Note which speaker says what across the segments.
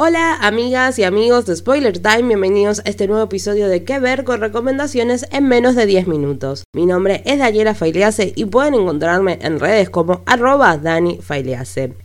Speaker 1: Hola amigas y amigos de Spoiler Time, bienvenidos a este nuevo episodio de ¿Qué ver? con recomendaciones en menos de 10 minutos. Mi nombre es Daniela Failease y pueden encontrarme en redes como arroba Dani.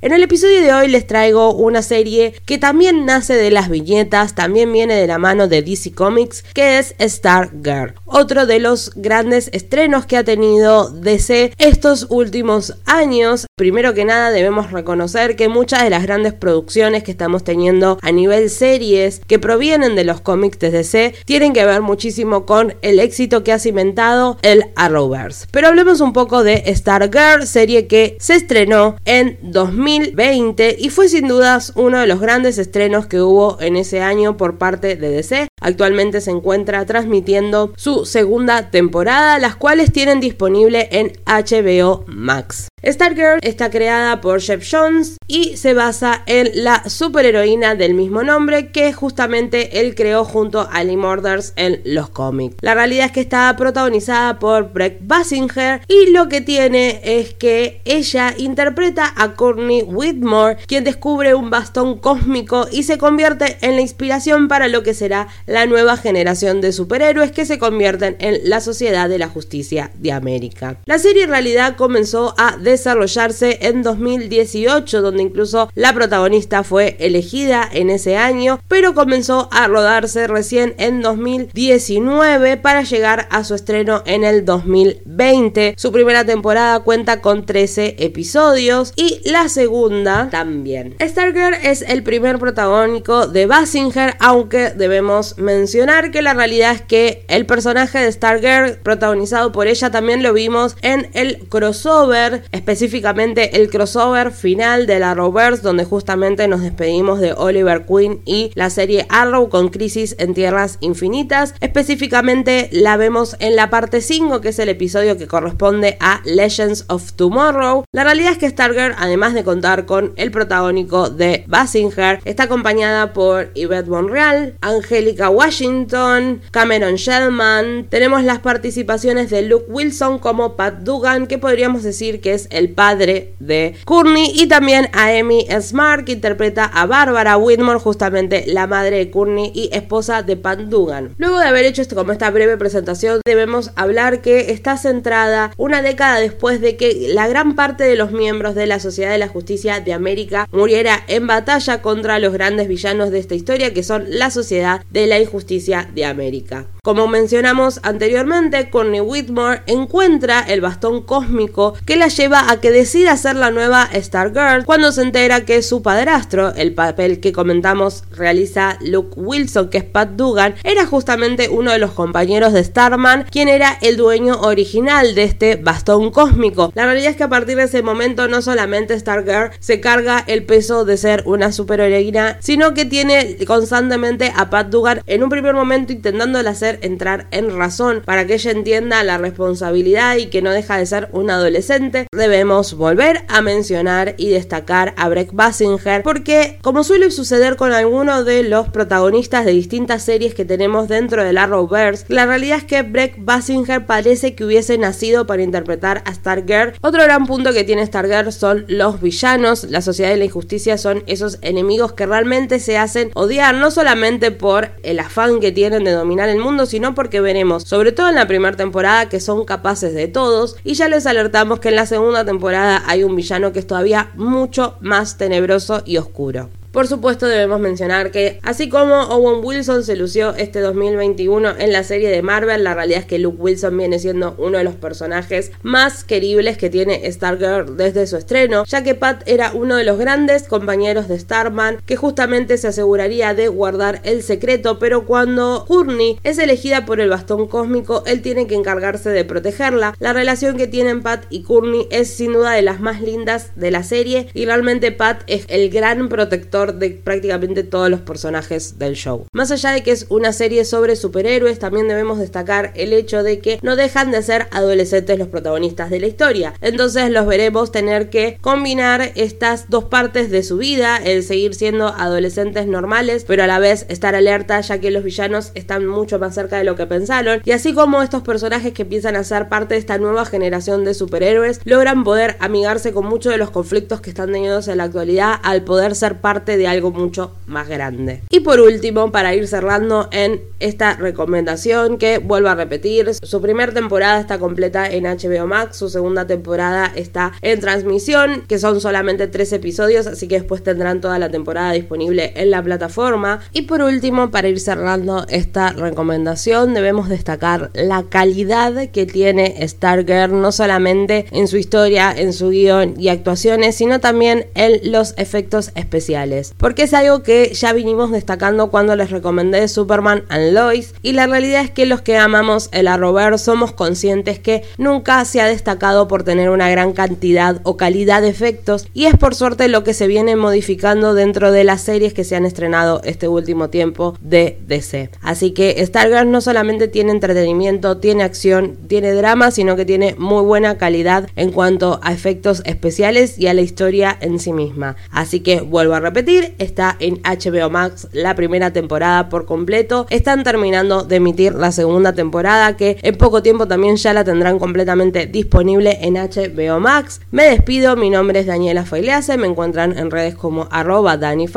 Speaker 1: En el episodio de hoy les traigo una serie que también nace de las viñetas, también viene de la mano de DC Comics, que es Star Girl. Otro de los grandes estrenos que ha tenido DC estos últimos años. Primero que nada debemos reconocer que muchas de las grandes producciones que estamos teniendo a nivel series que provienen de los cómics de DC tienen que ver muchísimo con el éxito que ha cimentado el Arrowverse. Pero hablemos un poco de Stargirl, serie que se estrenó en 2020 y fue sin dudas uno de los grandes estrenos que hubo en ese año por parte de DC. Actualmente se encuentra transmitiendo su segunda temporada, las cuales tienen disponible en HBO Max. Stargirl está creada por Jeff Jones y se basa en la superheroína del mismo nombre que justamente él creó junto a Lee Murders en los cómics. La realidad es que está protagonizada por Breck Basinger y lo que tiene es que ella interpreta a Courtney Whitmore, quien descubre un bastón cósmico y se convierte en la inspiración para lo que será la nueva generación de superhéroes que se convierten en la Sociedad de la Justicia de América. La serie en realidad comenzó a desarrollarse en 2018, donde incluso la protagonista fue elegida en ese año, pero comenzó a rodarse recién en 2019 para llegar a su estreno en el 2020. Su primera temporada cuenta con 13 episodios y la segunda también. Stargirl es el primer protagónico de Basinger, aunque debemos mencionar que la realidad es que el personaje de Stargirl protagonizado por ella también lo vimos en el crossover específicamente el crossover final de la Arrowverse, donde justamente nos despedimos de Oliver Queen y la serie Arrow con Crisis en Tierras Infinitas. Específicamente la vemos en la parte 5, que es el episodio que corresponde a Legends of Tomorrow. La realidad es que Stargirl, además de contar con el protagónico de Basinger, está acompañada por Yvette Monreal, Angélica Washington, Cameron Shellman. Tenemos las participaciones de Luke Wilson como Pat Dugan, que podríamos decir que es el padre de Courtney, y también a Amy Smart, que interpreta a Barbara Whitmore, justamente la madre de Courtney y esposa de Pat Dugan. Luego de haber hecho esto como esta breve presentación, debemos hablar que está centrada una década después de que la gran parte de los miembros de la Sociedad de la Justicia de América muriera en batalla contra los grandes villanos de esta historia, que son la Sociedad de la Injusticia de América. Como mencionamos anteriormente, Courtney Whitmore encuentra el bastón cósmico que la lleva a que decida ser la nueva Stargirl cuando se entera que su padrastro, el papel que comentamos realiza Luke Wilson, que es Pat Dugan, era justamente uno de los compañeros de Starman, quien era el dueño original de este bastón cósmico. La realidad es que a partir de ese momento no solamente Stargirl se carga el peso de ser una superheroína, sino que tiene constantemente a Pat Dugan en un primer momento intentando hacer entrar en razón para que ella entienda la responsabilidad y que no deja de ser un adolescente, debemos volver a mencionar y destacar a Breck Basinger porque como suele suceder con algunos de los protagonistas de distintas series que tenemos dentro del Arrowverse, la realidad es que Breck Basinger parece que hubiese nacido para interpretar a Stargirl. Otro gran punto que tiene Stargirl son los villanos, la sociedad de la injusticia son esos enemigos que realmente se hacen odiar, no solamente por el afán que tienen de dominar el mundo, sino porque veremos, sobre todo en la primera temporada, que son capaces de todos. Y ya les alertamos que en la segunda temporada hay un villano que es todavía mucho más tenebroso y oscuro. Por supuesto debemos mencionar que así como Owen Wilson se lució este 2021 en la serie de Marvel, la realidad es que Luke Wilson viene siendo uno de los personajes más queribles que tiene Stargirl desde su estreno, ya que Pat era uno de los grandes compañeros de Starman que justamente se aseguraría de guardar el secreto, pero cuando Courtney es elegida por el bastón cósmico, él tiene que encargarse de protegerla. La relación que tienen Pat y Courtney es sin duda de las más lindas de la serie y realmente Pat es el gran protector de prácticamente todos los personajes del show. Más allá de que es una serie sobre superhéroes, también debemos destacar el hecho de que no dejan de ser adolescentes los protagonistas de la historia. Entonces los veremos tener que combinar estas dos partes de su vida, el seguir siendo adolescentes normales, pero a la vez estar alerta ya que los villanos están mucho más cerca de lo que pensaron. Y así como estos personajes que empiezan a ser parte de esta nueva generación de superhéroes logran poder amigarse con muchos de los conflictos que están teniendo en la actualidad al poder ser parte de algo mucho más grande. Y por último, para ir cerrando en esta recomendación que vuelvo a repetir, su primera temporada está completa en HBO Max, su segunda temporada está en transmisión, que son solamente tres episodios, así que después tendrán toda la temporada disponible en la plataforma. Y por último, para ir cerrando esta recomendación, debemos destacar la calidad que tiene Stargirl, no solamente en su historia, en su guion y actuaciones, sino también en los efectos especiales. Porque es algo que ya vinimos destacando cuando les recomendé Superman and Lois, y la realidad es que los que amamos el Arrowverse somos conscientes que nunca se ha destacado por tener una gran cantidad o calidad de efectos, y es por suerte lo que se viene modificando dentro de las series que se han estrenado este último tiempo de DC. Así que Stargirl no solamente tiene entretenimiento, tiene acción, tiene drama, sino que tiene muy buena calidad en cuanto a efectos especiales y a la historia en sí misma. Así que vuelvo a repetir, está en HBO Max la primera temporada por completo. Están terminando de emitir la segunda temporada que en poco tiempo también ya la tendrán completamente disponible en HBO Max. Me despido, mi nombre es Daniela Failease, me encuentran en redes como arroba Dani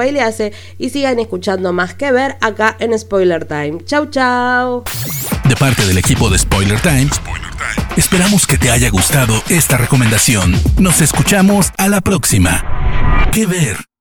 Speaker 1: y sigan escuchando más que ver acá en Spoiler Time. Chau chau.
Speaker 2: De parte del equipo de Spoiler Time, esperamos que te haya gustado esta recomendación. Nos escuchamos a la próxima. ¿Qué ver?